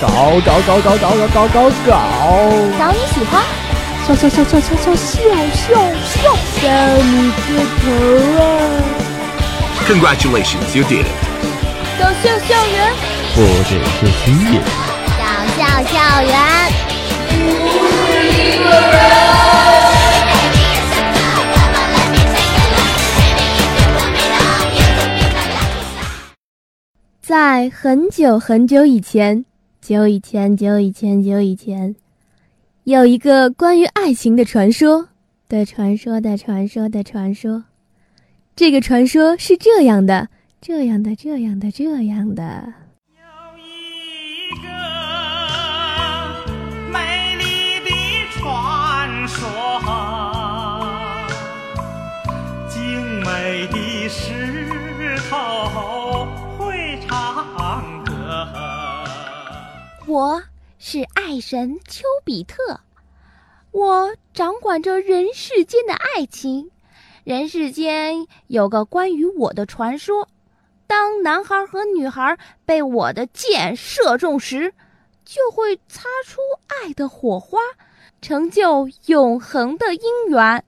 搞搞搞搞搞搞搞搞搞！搞你喜欢，笑笑笑笑笑笑笑笑笑，笑你个头啊！Congratulations, you did it. 搞笑校园，不只是虚演。搞笑校园。在很久很久以前，久以前，久以前，久以前，有一个关于爱情的传说的传说的传说的传说。这个传说是这样的，这样的，这样的，这样的。有一个美丽的传说，精美的石我是爱神丘比特，我掌管着人世间的爱情。人世间有个关于我的传说：当男孩和女孩被我的箭射中时，就会擦出爱的火花，成就永恒的姻缘。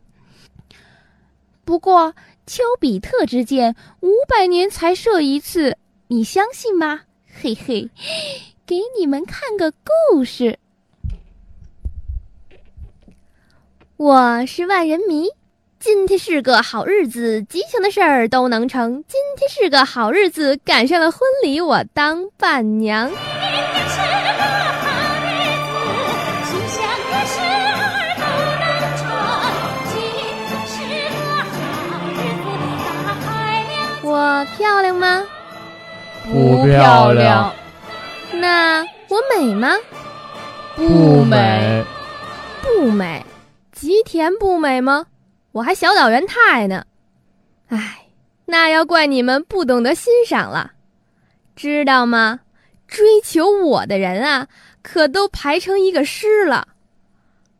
不过，丘比特之箭五百年才射一次，你相信吗？嘿嘿。给你们看个故事。我是万人迷，今天是个好日子，吉祥的事儿都能成。今天是个好日子，赶上了婚礼，我当伴娘。我漂亮吗？不漂亮。那我美吗？不美。不美。吉田不美吗？我还小岛原太呢。唉，那要怪你们不懂得欣赏了，知道吗？追求我的人啊，可都排成一个师了，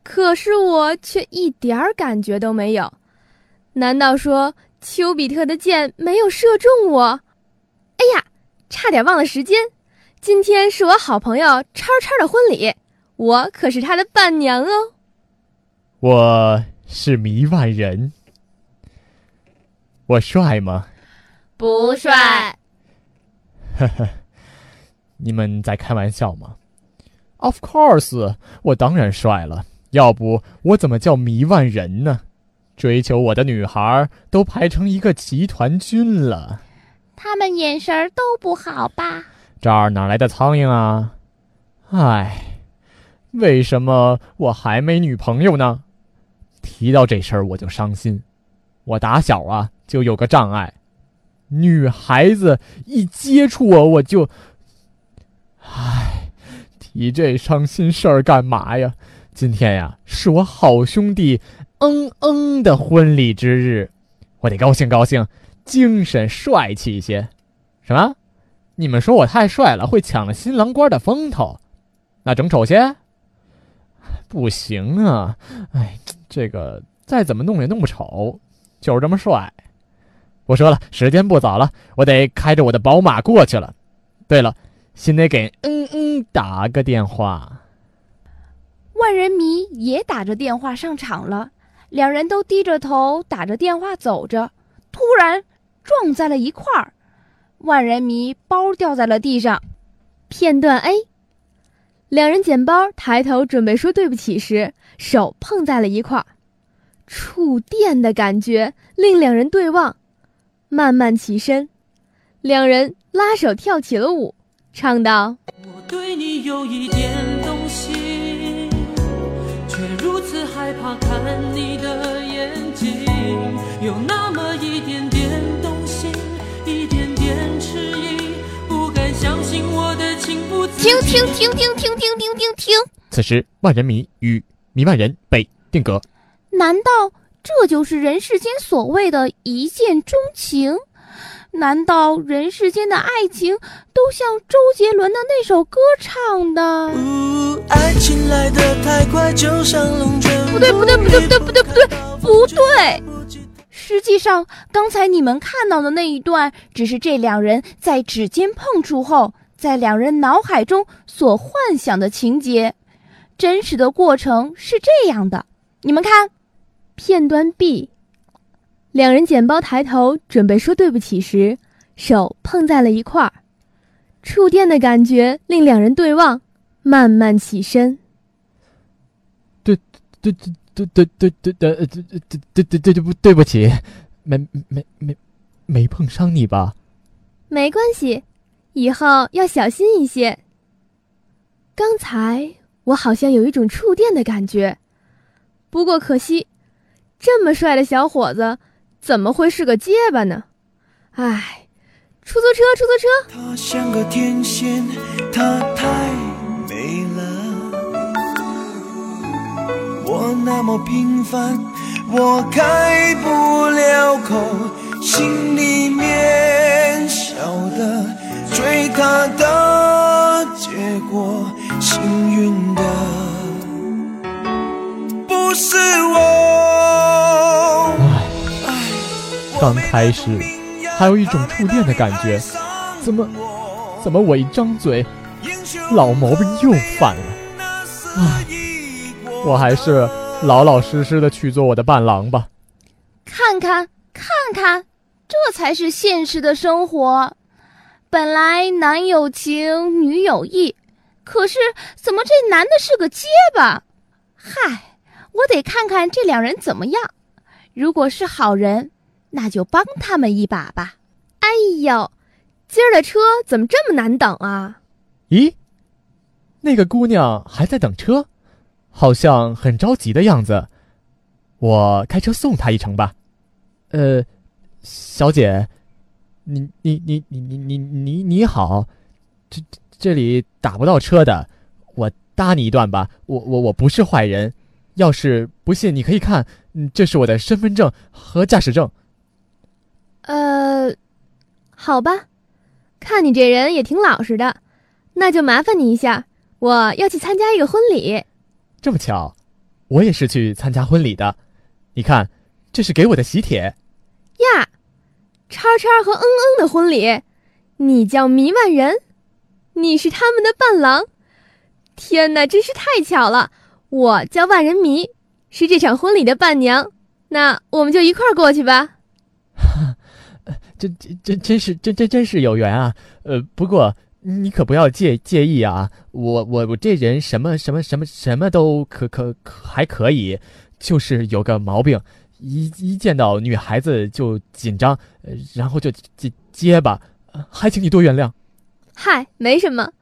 可是我却一点儿感觉都没有。难道说丘比特的箭没有射中我？哎呀，差点忘了时间。今天是我好朋友叉叉的婚礼，我可是他的伴娘哦。我是迷万人，我帅吗？不帅。呵呵，你们在开玩笑吗？Of course，我当然帅了，要不我怎么叫迷万人呢？追求我的女孩都排成一个集团军了。他们眼神都不好吧？这儿哪来的苍蝇啊？唉，为什么我还没女朋友呢？提到这事儿我就伤心。我打小啊就有个障碍，女孩子一接触我我就……唉，提这伤心事儿干嘛呀？今天呀是我好兄弟嗯嗯的婚礼之日，我得高兴高兴，精神帅气一些。什么？你们说我太帅了，会抢了新郎官的风头，那整丑些？不行啊！哎，这个再怎么弄也弄不丑，就是这么帅。我说了，时间不早了，我得开着我的宝马过去了。对了，先得给嗯嗯打个电话。万人迷也打着电话上场了，两人都低着头打着电话走着，突然撞在了一块儿。万人迷包掉在了地上。片段 A，两人捡包，抬头准备说对不起时，手碰在了一块儿，触电的感觉令两人对望，慢慢起身，两人拉手跳起了舞，唱道：“我对你有一点动心，却如此害怕看你的眼睛，有那么一点停停停停停停停停停！此时，万人迷与迷万人被定格。难道这就是人世间所谓的一见钟情？难道人世间的爱情都像周杰伦的那首歌唱的？呜爱情来得太快，就像龙卷不对，不对，不对，不对，不对，不对，不对！实际上，刚才你们看到的那一段，只是这两人在指尖碰触后，在两人脑海中所幻想的情节。真实的过程是这样的，你们看，片段 B，两人捡包抬头准备说对不起时，手碰在了一块儿，触电的感觉令两人对望，慢慢起身。对对对对对对对对对对对对对不对不起，没没没没碰伤你吧？没关系，以后要小心一些。刚才。我好像有一种触电的感觉，不过可惜，这么帅的小伙子怎么会是个结巴呢？唉，出租车，出租车。她像个天仙，她太美了。我那么平凡，我开不了口，心里面晓得追她的结果。幸运的不是我。唉，刚开始还有一种触电的感觉，怎么怎么我一张嘴，老毛病又犯了？唉，我还是老老实实的去做我的伴郎吧。看看看看，这才是现实的生活。本来男有情，女有意。可是，怎么这男的是个结巴？嗨，我得看看这两人怎么样。如果是好人，那就帮他们一把吧。哎呦，今儿的车怎么这么难等啊？咦，那个姑娘还在等车，好像很着急的样子。我开车送她一程吧。呃，小姐，你你你你你你你你好，这。这里打不到车的，我搭你一段吧。我我我不是坏人，要是不信，你可以看，嗯，这是我的身份证和驾驶证。呃，好吧，看你这人也挺老实的，那就麻烦你一下，我要去参加一个婚礼。这么巧，我也是去参加婚礼的。你看，这是给我的喜帖。呀，叉叉和嗯嗯的婚礼，你叫迷万人。你是他们的伴郎，天哪，真是太巧了！我叫万人迷，是这场婚礼的伴娘，那我们就一块儿过去吧。这这真真是真真真是有缘啊！呃，不过你可不要介介意啊，我我我这人什么什么什么什么都可可还可以，就是有个毛病，一一见到女孩子就紧张，然后就结结巴，还请你多原谅。嗨，没什么。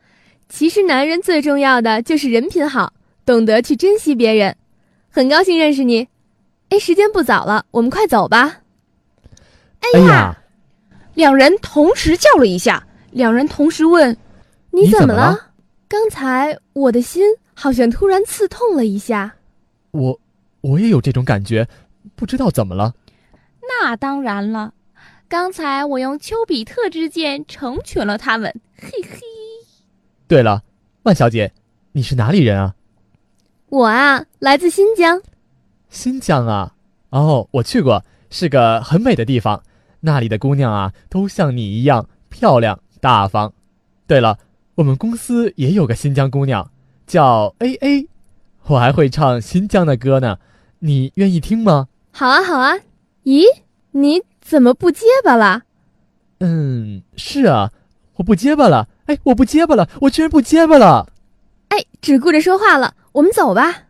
其实男人最重要的就是人品好，懂得去珍惜别人。很高兴认识你。哎，时间不早了，我们快走吧。哎呀，两人同时叫了一下，两人同时问：“你怎么了？”刚才我的心好像突然刺痛了一下。我，我也有这种感觉，不知道怎么了。那当然了。刚才我用丘比特之箭成全了他们，嘿嘿。对了，万小姐，你是哪里人啊？我啊，来自新疆。新疆啊，哦，我去过，是个很美的地方。那里的姑娘啊，都像你一样漂亮大方。对了，我们公司也有个新疆姑娘，叫 A A，我还会唱新疆的歌呢。你愿意听吗？好啊，好啊。咦，你？怎么不结巴了？嗯，是啊，我不结巴了。哎，我不结巴了，我居然不结巴了。哎，只顾着说话了，我们走吧。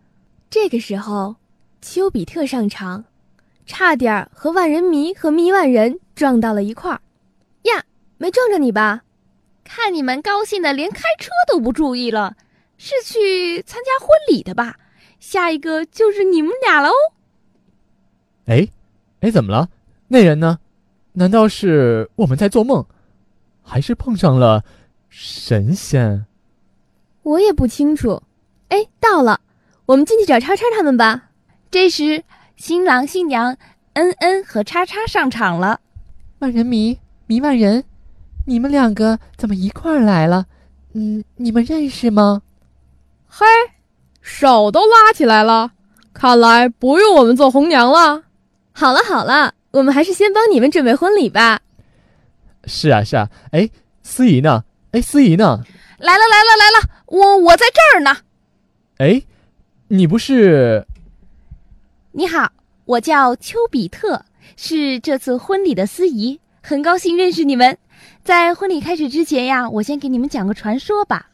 这个时候，丘比特上场，差点和万人迷和迷万人撞到了一块儿。呀，没撞着你吧？看你们高兴的连开车都不注意了，是去参加婚礼的吧？下一个就是你们俩喽。哎，哎，怎么了？那人呢？难道是我们在做梦，还是碰上了神仙？我也不清楚。哎，到了，我们进去找叉叉他们吧。这时，新郎新娘恩恩和叉叉上场了。万人迷迷万人，你们两个怎么一块儿来了？嗯，你们认识吗？嘿，手都拉起来了，看来不用我们做红娘了。好了好了。我们还是先帮你们准备婚礼吧。是啊，是啊。哎，司仪呢？哎，司仪呢？来了来了来了，我我在这儿呢。哎，你不是？你好，我叫丘比特，是这次婚礼的司仪，很高兴认识你们。在婚礼开始之前呀，我先给你们讲个传说吧。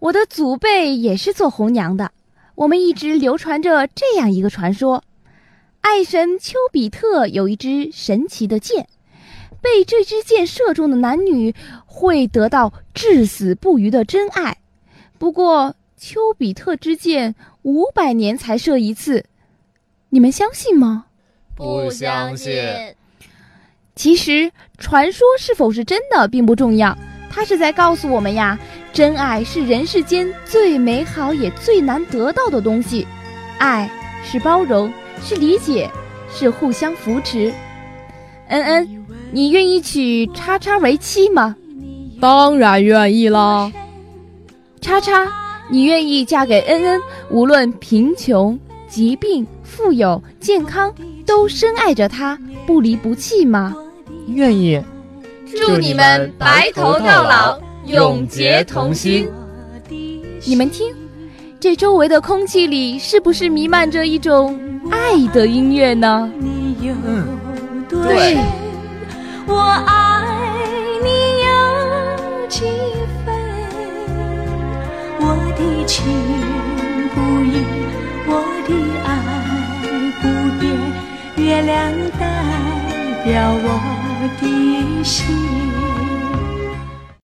我的祖辈也是做红娘的，我们一直流传着这样一个传说：爱神丘比特有一支神奇的箭，被这支箭射中的男女会得到至死不渝的真爱。不过，丘比特之箭五百年才射一次。你们相信吗？不相信。其实，传说是否是真的并不重要，它是在告诉我们呀，真爱是人世间最美好也最难得到的东西。爱是包容，是理解，是互相扶持。恩恩，你愿意娶叉叉为妻吗？当然愿意啦。叉叉，你愿意嫁给恩恩，无论贫穷、疾病。富有健康，都深爱着他，不离不弃吗？愿意。祝你们白头到老，永结同心。你们听，这周围的空气里是不是弥漫着一种爱的音乐呢？嗯，对。我爱你有几分？我的情不移，我的爱不变。月亮代表我的心。